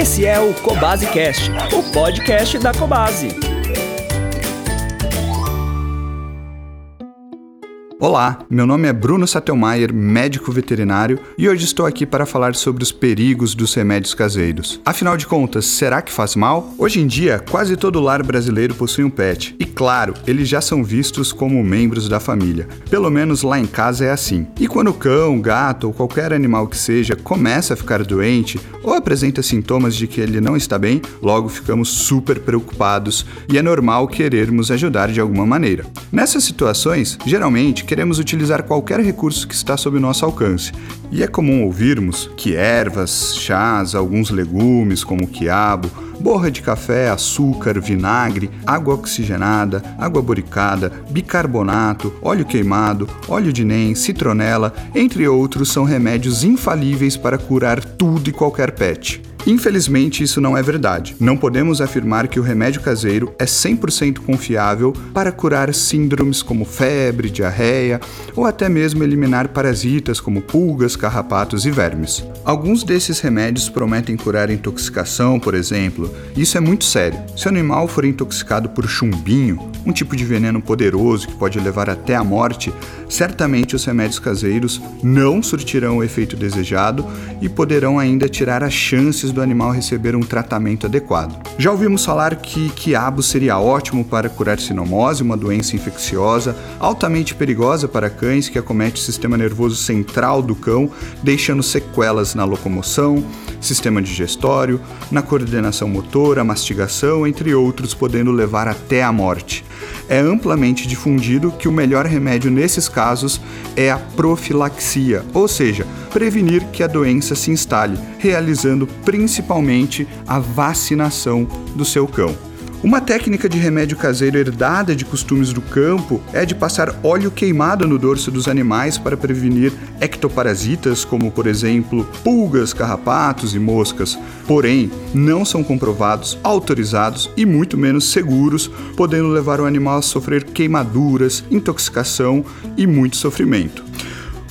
Esse é o Cobase Cast, o podcast da Cobase. Olá, meu nome é Bruno Sattelmaier, médico veterinário, e hoje estou aqui para falar sobre os perigos dos remédios caseiros. Afinal de contas, será que faz mal? Hoje em dia, quase todo lar brasileiro possui um pet, e claro, eles já são vistos como membros da família. Pelo menos lá em casa é assim. E quando o cão, gato ou qualquer animal que seja começa a ficar doente ou apresenta sintomas de que ele não está bem, logo ficamos super preocupados e é normal querermos ajudar de alguma maneira. Nessas situações, geralmente queremos utilizar qualquer recurso que está sob nosso alcance. E é comum ouvirmos que ervas, chás, alguns legumes como quiabo, borra de café, açúcar, vinagre, água oxigenada, água boricada, bicarbonato, óleo queimado, óleo de nem, citronela, entre outros, são remédios infalíveis para curar tudo e qualquer pet. Infelizmente, isso não é verdade. Não podemos afirmar que o remédio caseiro é 100% confiável para curar síndromes como febre, diarreia ou até mesmo eliminar parasitas como pulgas, carrapatos e vermes. Alguns desses remédios prometem curar intoxicação, por exemplo. Isso é muito sério. Se o animal for intoxicado por chumbinho, um tipo de veneno poderoso que pode levar até a morte, certamente os remédios caseiros não surtirão o efeito desejado e poderão ainda tirar as chances do animal receber um tratamento adequado. Já ouvimos falar que quiabo seria ótimo para curar sinomose, uma doença infecciosa altamente perigosa para cães que acomete o sistema nervoso central do cão, deixando sequelas na locomoção, sistema digestório, na coordenação motora, mastigação, entre outros, podendo levar até a morte. É amplamente difundido que o melhor remédio nesses casos é a profilaxia, ou seja, prevenir que a doença se instale, realizando principalmente a vacinação do seu cão. Uma técnica de remédio caseiro herdada de costumes do campo é de passar óleo queimado no dorso dos animais para prevenir ectoparasitas, como por exemplo pulgas, carrapatos e moscas. Porém, não são comprovados, autorizados e muito menos seguros, podendo levar o animal a sofrer queimaduras, intoxicação e muito sofrimento.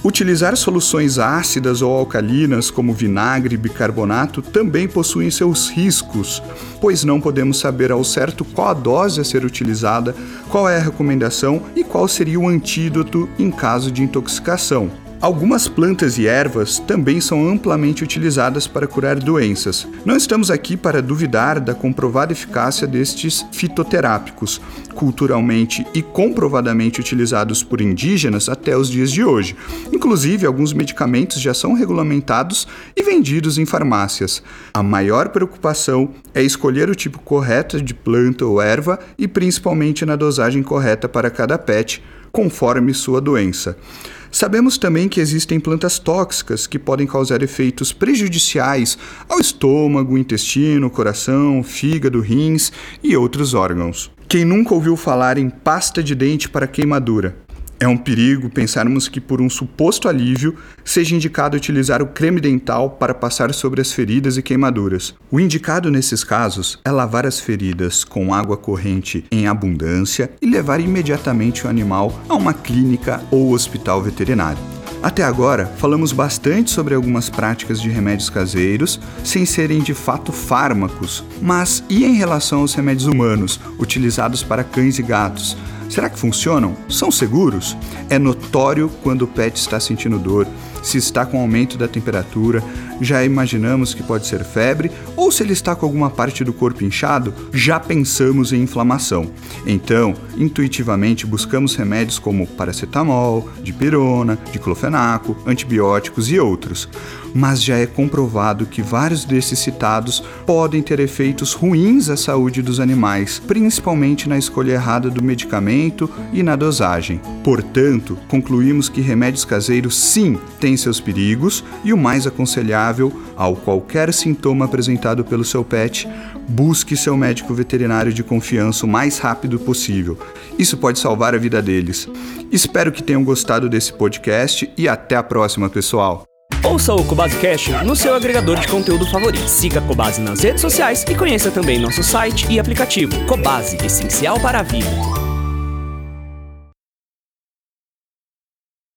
Utilizar soluções ácidas ou alcalinas, como vinagre e bicarbonato, também possuem seus riscos, pois não podemos saber ao certo qual a dose a ser utilizada, qual é a recomendação e qual seria o antídoto em caso de intoxicação. Algumas plantas e ervas também são amplamente utilizadas para curar doenças. Não estamos aqui para duvidar da comprovada eficácia destes fitoterápicos, culturalmente e comprovadamente utilizados por indígenas até os dias de hoje. Inclusive, alguns medicamentos já são regulamentados e vendidos em farmácias. A maior preocupação é escolher o tipo correto de planta ou erva e principalmente na dosagem correta para cada pet, conforme sua doença. Sabemos também que existem plantas tóxicas que podem causar efeitos prejudiciais ao estômago, intestino, coração, fígado, rins e outros órgãos. Quem nunca ouviu falar em pasta de dente para queimadura? É um perigo pensarmos que, por um suposto alívio, seja indicado utilizar o creme dental para passar sobre as feridas e queimaduras. O indicado nesses casos é lavar as feridas com água corrente em abundância e levar imediatamente o animal a uma clínica ou hospital veterinário. Até agora, falamos bastante sobre algumas práticas de remédios caseiros, sem serem de fato fármacos. Mas e em relação aos remédios humanos, utilizados para cães e gatos? Será que funcionam? São seguros? É notório quando o pet está sentindo dor, se está com aumento da temperatura, já imaginamos que pode ser febre, ou se ele está com alguma parte do corpo inchado, já pensamos em inflamação. Então, intuitivamente buscamos remédios como paracetamol, dipirona, diclofenaco, antibióticos e outros. Mas já é comprovado que vários desses citados podem ter efeitos ruins à saúde dos animais, principalmente na escolha errada do medicamento e na dosagem. Portanto, concluímos que remédios caseiros sim têm seus perigos e o mais aconselhável ao qualquer sintoma apresentado pelo seu pet, busque seu médico veterinário de confiança o mais rápido possível. Isso pode salvar a vida deles. Espero que tenham gostado desse podcast e até a próxima, pessoal. Ouça o Cobase Cash no seu agregador de conteúdo favorito. Siga a Cobase nas redes sociais e conheça também nosso site e aplicativo. Cobase, essencial para a vida.